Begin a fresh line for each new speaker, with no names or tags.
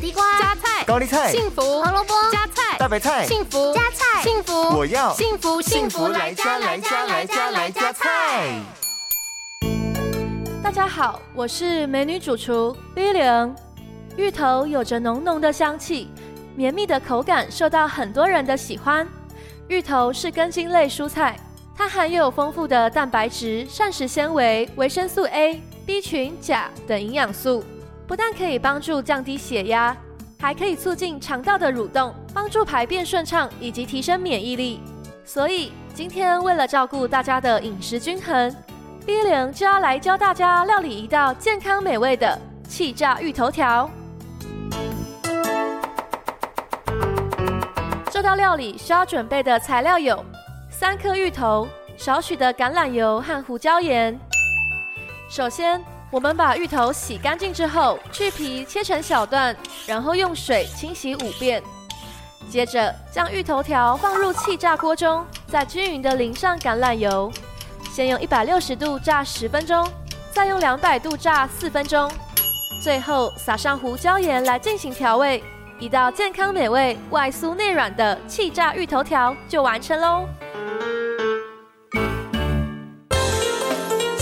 地瓜、
加菜、
高丽菜、
幸福、
胡萝卜、
加菜、
大白菜、
幸福、
加菜、
幸福，
我要
幸福
幸福来加来加来加来加菜。
大家好，我是美女主厨 V 零。芋头有着浓浓的香气，绵密的口感受到很多人的喜欢。芋头是根茎类蔬菜，它含有丰富的蛋白质、膳食纤维、维生素 A、B 群、钾等营养素，不但可以帮助降低血压，还可以促进肠道的蠕动，帮助排便顺畅以及提升免疫力。所以今天为了照顾大家的饮食均衡，V 零就要来教大家料理一道健康美味的气炸芋头条。这道料理需要准备的材料有三颗芋头、少许的橄榄油和胡椒盐。首先，我们把芋头洗干净之后，去皮切成小段，然后用水清洗五遍。接着，将芋头条放入气炸锅中，再均匀地淋上橄榄油，先用一百六十度炸十分钟，再用两百度炸四分钟，最后撒上胡椒盐来进行调味。一道健康美味、外酥内软的气炸芋头条就完成喽！